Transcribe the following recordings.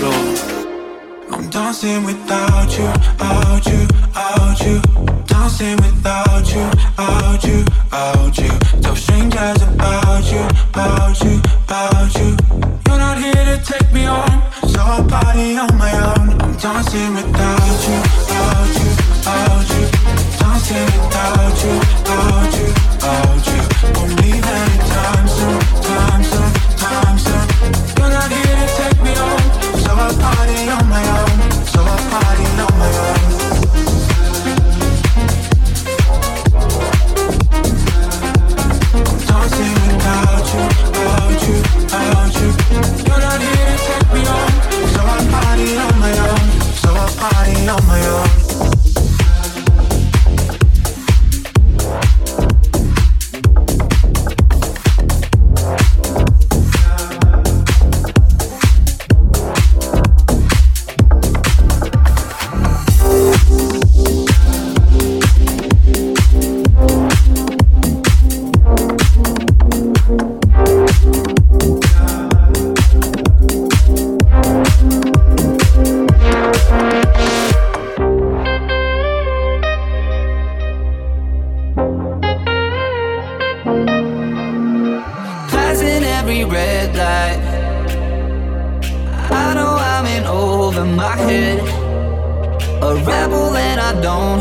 floor. I'm dancing without you, out you, out you. Dancing without you, out you, out you. Tell strangers about you, about you, about you. You're not here to take me on, so I party on my own. I'm dancing without you, out you, out you. Dancing without you, out you, out you.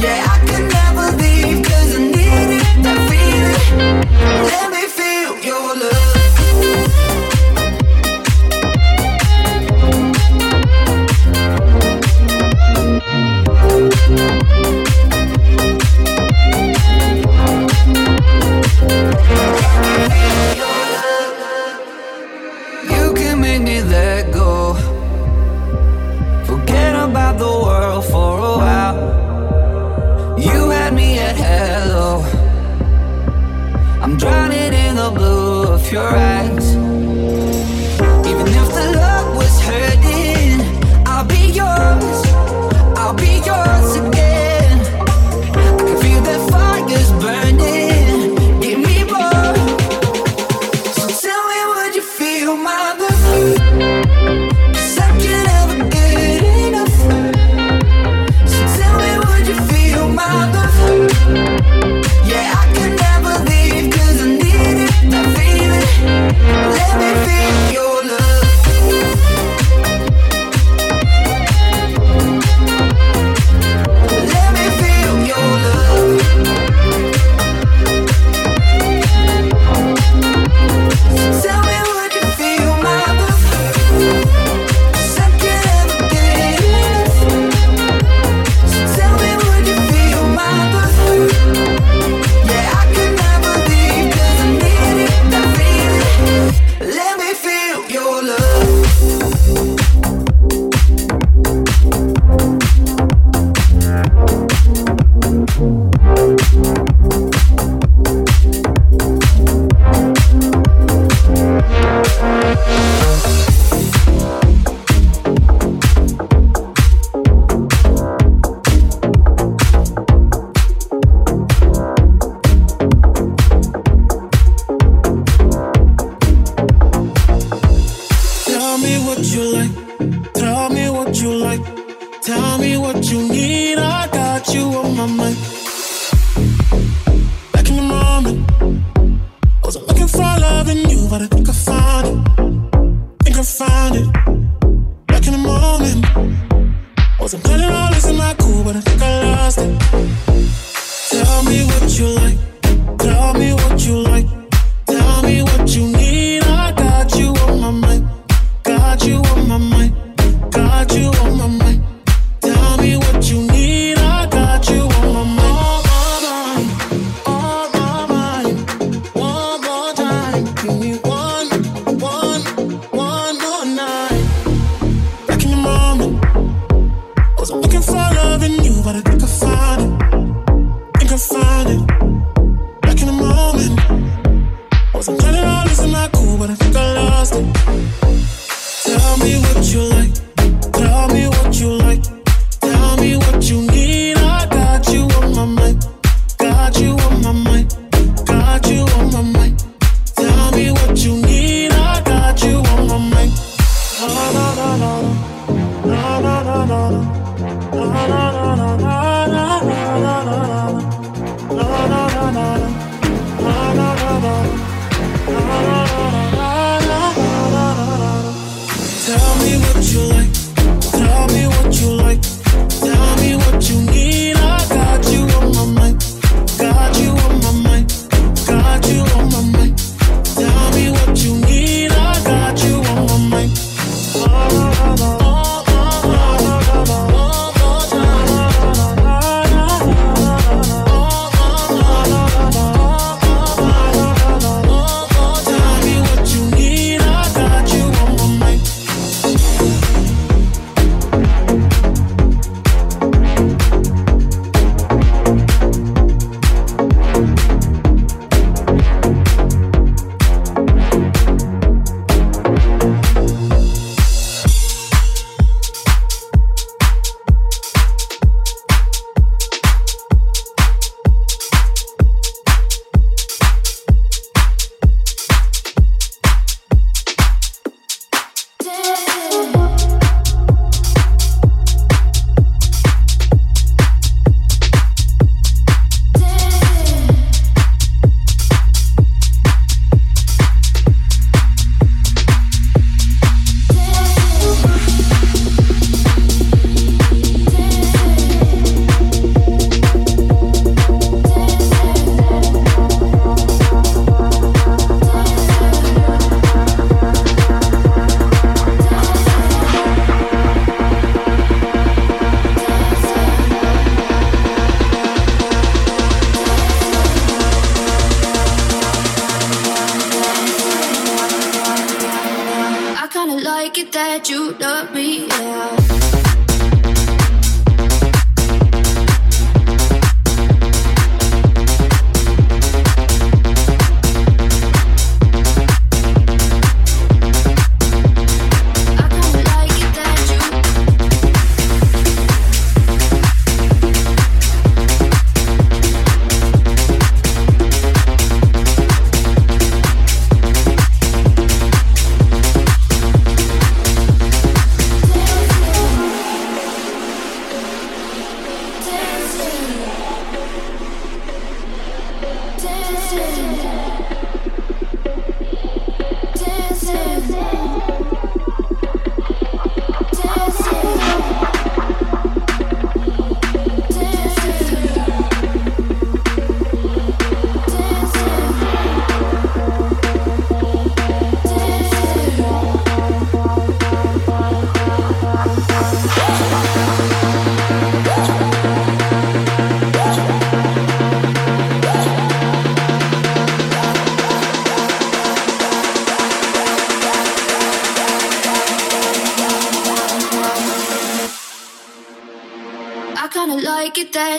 Yeah, I what you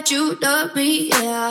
that you love me, yeah.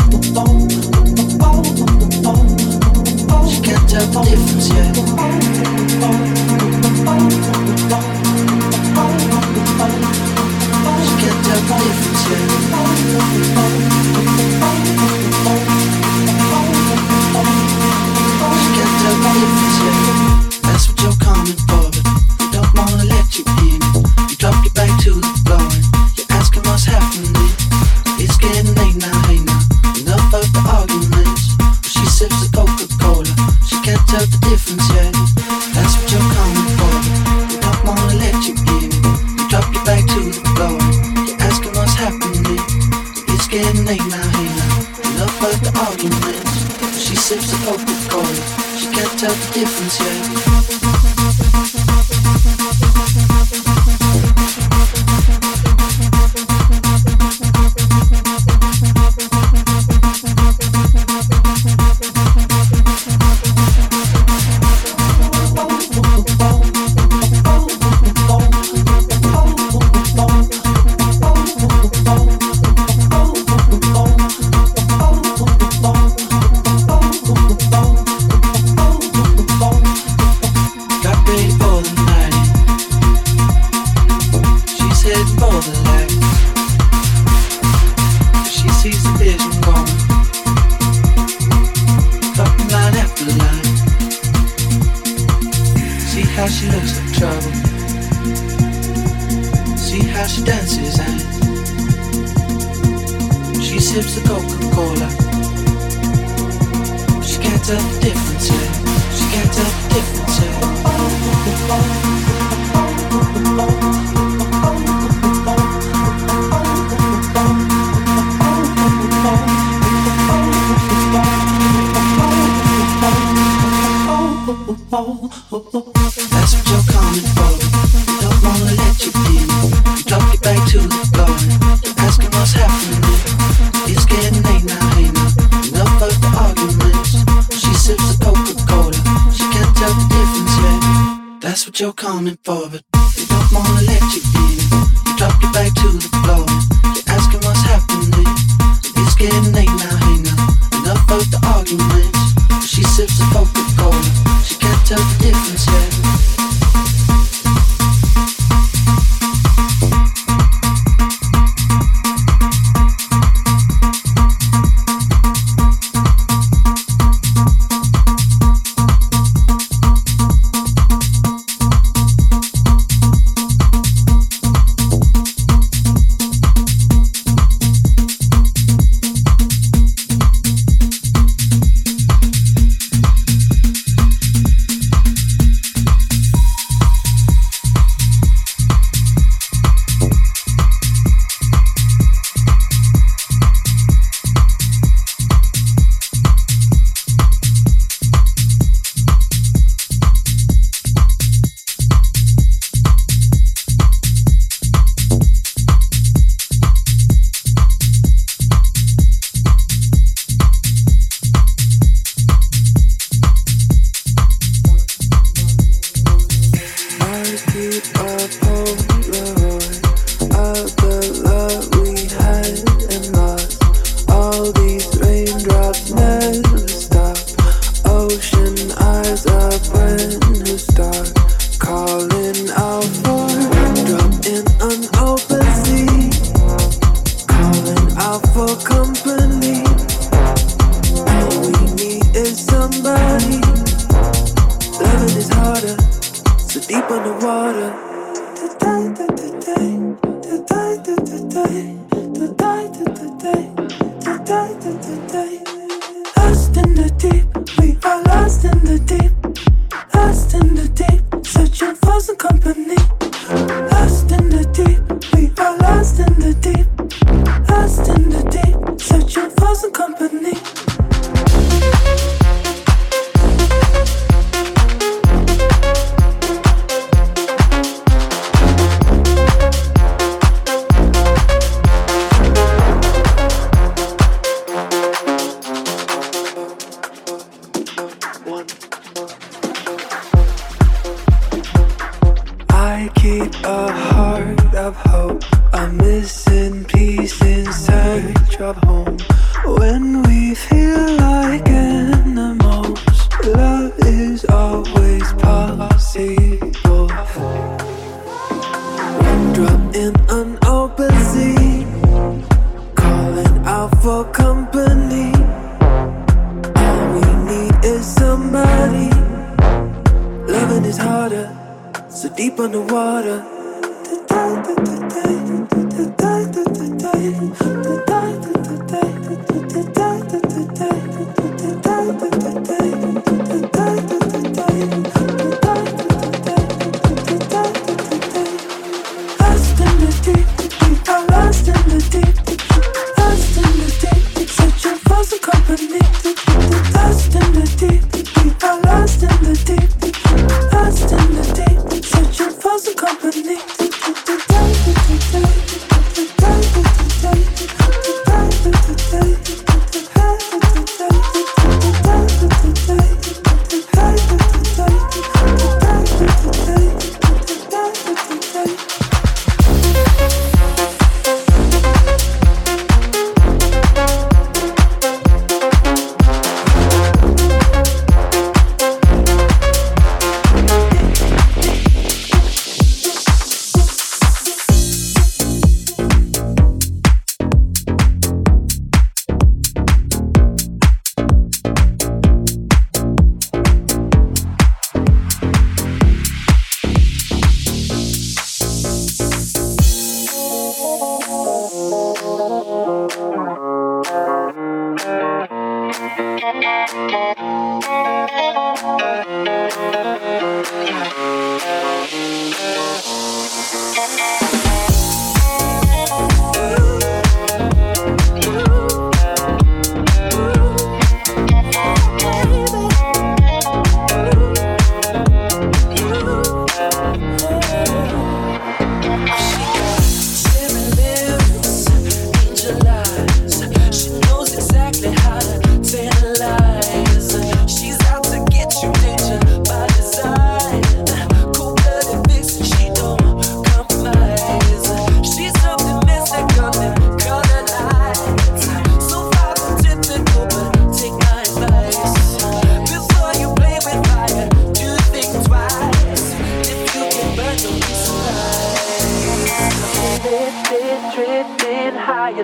j'attends les foncières. Les.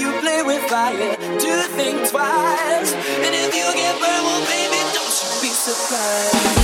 you play with fire. Do think twice. And if you get burned, well, baby, don't you be surprised.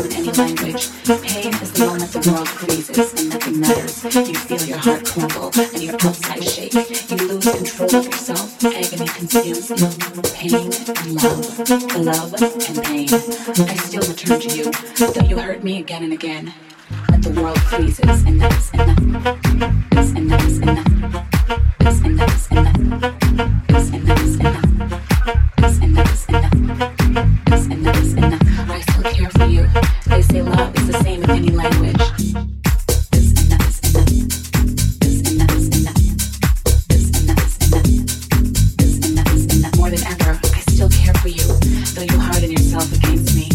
is language. Pain is the moment the world freezes and nothing matters. You feel your heart crumble and your outside shake. You lose control of yourself. Agony consumes you. Pain and love. The love and pain. I still return to you, though you hurt me again and again. But the world freezes and nothing against me.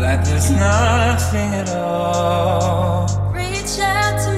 like there's nothing at all. Reach out to me.